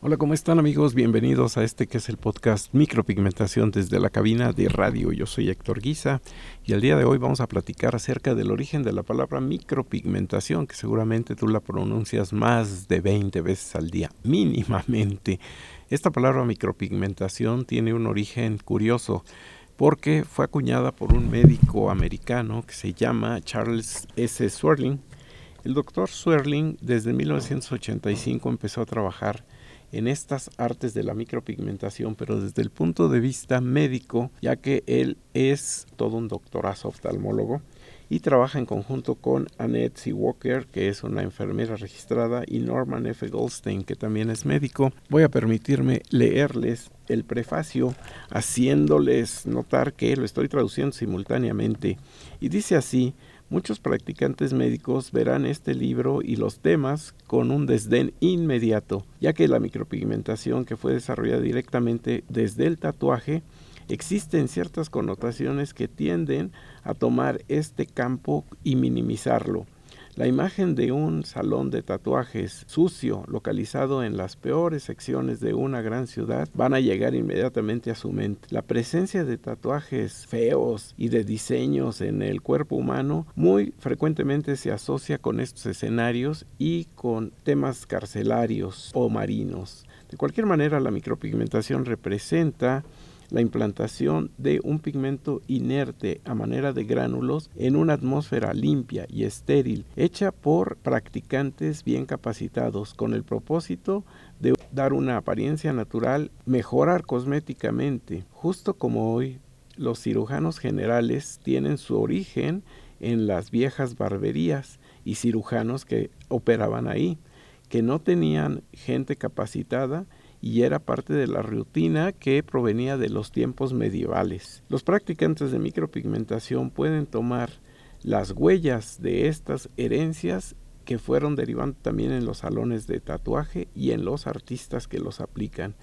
Hola, ¿cómo están amigos? Bienvenidos a este que es el podcast Micropigmentación desde la cabina de radio. Yo soy Héctor Guisa y el día de hoy vamos a platicar acerca del origen de la palabra micropigmentación, que seguramente tú la pronuncias más de 20 veces al día, mínimamente. Esta palabra micropigmentación tiene un origen curioso porque fue acuñada por un médico americano que se llama Charles S. Swerling. El doctor Swerling desde 1985 empezó a trabajar en estas artes de la micropigmentación, pero desde el punto de vista médico, ya que él es todo un doctorazo oftalmólogo y trabaja en conjunto con Annette C. Walker, que es una enfermera registrada, y Norman F. Goldstein, que también es médico. Voy a permitirme leerles el prefacio, haciéndoles notar que lo estoy traduciendo simultáneamente. Y dice así, Muchos practicantes médicos verán este libro y los temas con un desdén inmediato, ya que la micropigmentación que fue desarrollada directamente desde el tatuaje existen ciertas connotaciones que tienden a tomar este campo y minimizarlo. La imagen de un salón de tatuajes sucio localizado en las peores secciones de una gran ciudad van a llegar inmediatamente a su mente. La presencia de tatuajes feos y de diseños en el cuerpo humano muy frecuentemente se asocia con estos escenarios y con temas carcelarios o marinos. De cualquier manera, la micropigmentación representa la implantación de un pigmento inerte a manera de gránulos en una atmósfera limpia y estéril, hecha por practicantes bien capacitados, con el propósito de dar una apariencia natural, mejorar cosméticamente, justo como hoy los cirujanos generales tienen su origen en las viejas barberías y cirujanos que operaban ahí, que no tenían gente capacitada y era parte de la rutina que provenía de los tiempos medievales. Los practicantes de micropigmentación pueden tomar las huellas de estas herencias que fueron derivando también en los salones de tatuaje y en los artistas que los aplican.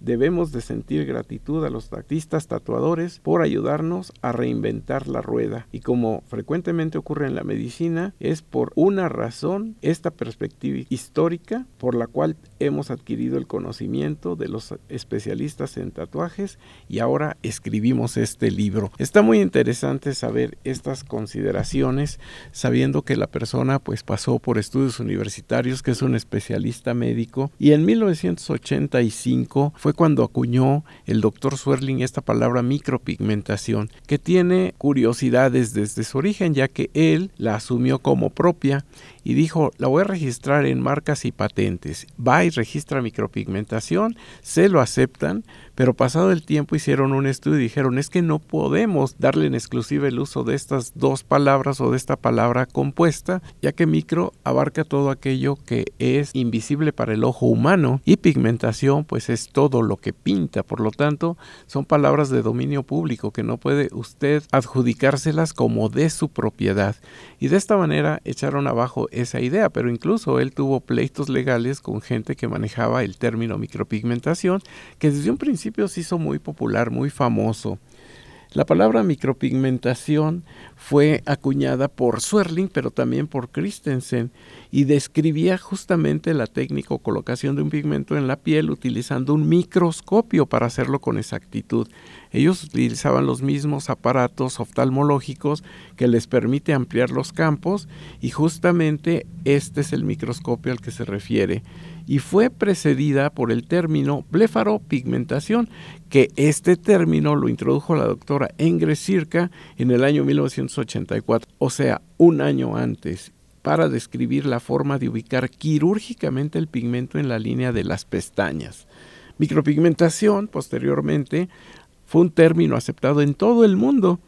Debemos de sentir gratitud a los artistas tatuadores por ayudarnos a reinventar la rueda y como frecuentemente ocurre en la medicina es por una razón esta perspectiva histórica por la cual hemos adquirido el conocimiento de los especialistas en tatuajes y ahora escribimos este libro. Está muy interesante saber estas consideraciones sabiendo que la persona pues pasó por estudios universitarios que es un especialista médico y en 1985 fue cuando acuñó el doctor Swerling esta palabra micropigmentación, que tiene curiosidades desde su origen, ya que él la asumió como propia y dijo, la voy a registrar en marcas y patentes. Va y registra micropigmentación, se lo aceptan, pero pasado el tiempo hicieron un estudio y dijeron, es que no podemos darle en exclusiva el uso de estas dos palabras o de esta palabra compuesta, ya que micro abarca todo aquello que es invisible para el ojo humano y pigmentación pues es todo lo que pinta, por lo tanto son palabras de dominio público que no puede usted adjudicárselas como de su propiedad. Y de esta manera echaron abajo esa idea, pero incluso él tuvo pleitos legales con gente que manejaba el término micropigmentación, que desde un principio se hizo muy popular, muy famoso. La palabra micropigmentación fue acuñada por Swerling, pero también por Christensen, y describía justamente la técnica o colocación de un pigmento en la piel utilizando un microscopio para hacerlo con exactitud. Ellos utilizaban los mismos aparatos oftalmológicos que les permite ampliar los campos y justamente este es el microscopio al que se refiere y fue precedida por el término blefaropigmentación, que este término lo introdujo la doctora Engre Circa en el año 1984, o sea, un año antes, para describir la forma de ubicar quirúrgicamente el pigmento en la línea de las pestañas. Micropigmentación, posteriormente, fue un término aceptado en todo el mundo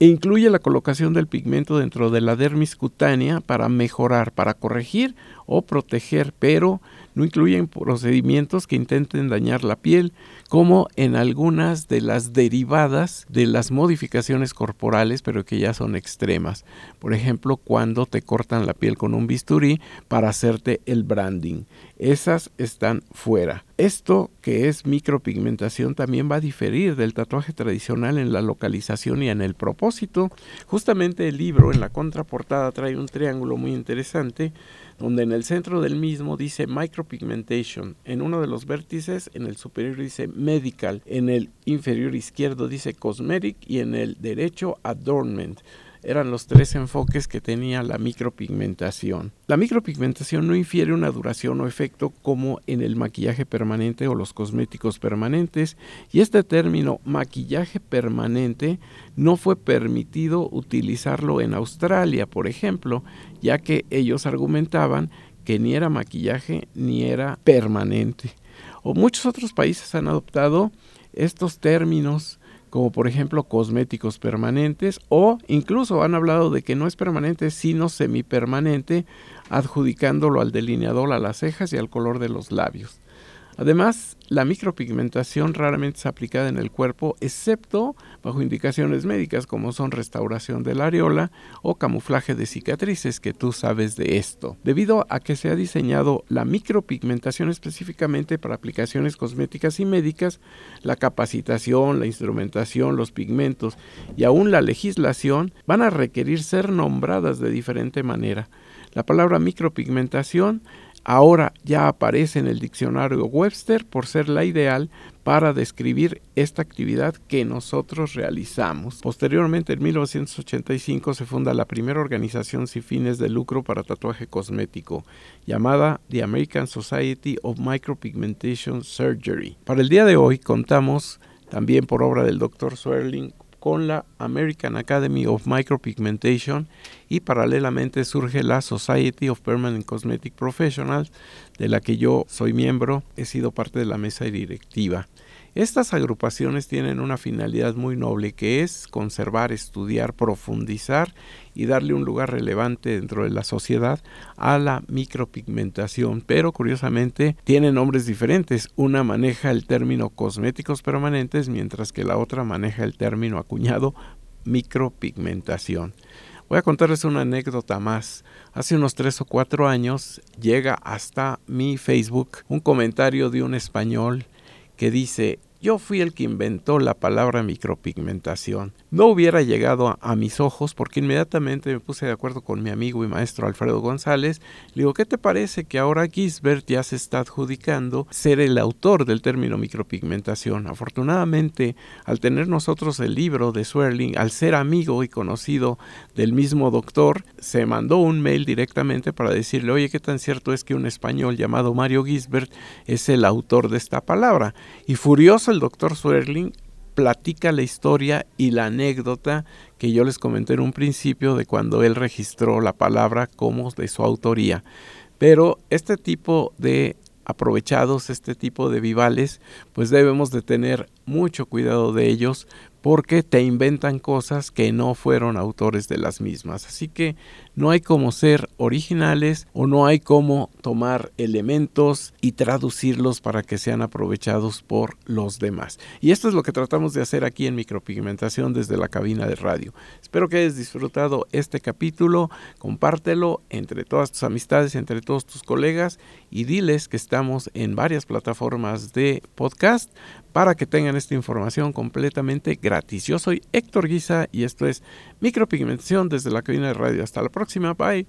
e incluye la colocación del pigmento dentro de la dermis cutánea para mejorar, para corregir o proteger, pero no incluyen procedimientos que intenten dañar la piel, como en algunas de las derivadas de las modificaciones corporales, pero que ya son extremas. Por ejemplo, cuando te cortan la piel con un bisturí para hacerte el branding. Esas están fuera. Esto que es micropigmentación también va a diferir del tatuaje tradicional en la localización y en el propósito. Justamente el libro en la contraportada trae un triángulo muy interesante donde en el centro del mismo dice micropigmentation, en uno de los vértices, en el superior dice medical, en el inferior izquierdo dice cosmetic y en el derecho adornment eran los tres enfoques que tenía la micropigmentación. La micropigmentación no infiere una duración o efecto como en el maquillaje permanente o los cosméticos permanentes y este término maquillaje permanente no fue permitido utilizarlo en Australia, por ejemplo, ya que ellos argumentaban que ni era maquillaje ni era permanente. O muchos otros países han adoptado estos términos como por ejemplo cosméticos permanentes o incluso han hablado de que no es permanente sino semipermanente adjudicándolo al delineador, a las cejas y al color de los labios. Además, la micropigmentación raramente es aplicada en el cuerpo, excepto bajo indicaciones médicas como son restauración de la areola o camuflaje de cicatrices, que tú sabes de esto. Debido a que se ha diseñado la micropigmentación específicamente para aplicaciones cosméticas y médicas, la capacitación, la instrumentación, los pigmentos y aún la legislación van a requerir ser nombradas de diferente manera. La palabra micropigmentación ahora ya aparece en el diccionario Webster por ser la ideal para describir esta actividad que nosotros realizamos. Posteriormente, en 1985, se funda la primera organización sin fines de lucro para tatuaje cosmético, llamada The American Society of Micropigmentation Surgery. Para el día de hoy contamos también por obra del Dr. Swerling con la American Academy of Micropigmentation y paralelamente surge la Society of Permanent Cosmetic Professionals, de la que yo soy miembro, he sido parte de la mesa directiva. Estas agrupaciones tienen una finalidad muy noble que es conservar, estudiar, profundizar y darle un lugar relevante dentro de la sociedad a la micropigmentación, pero curiosamente tienen nombres diferentes. Una maneja el término cosméticos permanentes mientras que la otra maneja el término acuñado micropigmentación. Voy a contarles una anécdota más. Hace unos tres o cuatro años llega hasta mi Facebook un comentario de un español que dice, yo fui el que inventó la palabra micropigmentación. No hubiera llegado a, mis ojos porque inmediatamente me puse de acuerdo con mi amigo y maestro Alfredo González. Le digo, ¿qué te parece que ahora Gisbert ya se está adjudicando ser el autor del término micropigmentación? Afortunadamente, al tener nosotros el libro de Swerling, al ser amigo y conocido del mismo doctor, se mandó un mail directamente para decirle, oye, ¿qué tan cierto es que un español llamado Mario Gisbert es el autor de esta palabra? Y furioso el doctor Swerling platica la historia y la anécdota que yo les comenté en un principio de cuando él registró la palabra como de su autoría. Pero este tipo de aprovechados, este tipo de vivales, pues debemos de tener mucho cuidado de ellos porque te inventan cosas que no fueron autores de las mismas. Así que no hay como ser originales o no hay como tomar elementos y traducirlos para que sean aprovechados por los demás. Y esto es lo que tratamos de hacer aquí en Micropigmentación desde la cabina de radio. Espero que hayas disfrutado este capítulo, compártelo entre todas tus amistades, entre todos tus colegas y diles que estamos en varias plataformas de podcast para que tengan esta información completamente gratis. Yo soy Héctor Guisa y esto es Micropigmentación desde la cabina de radio. Hasta la próxima. Bye.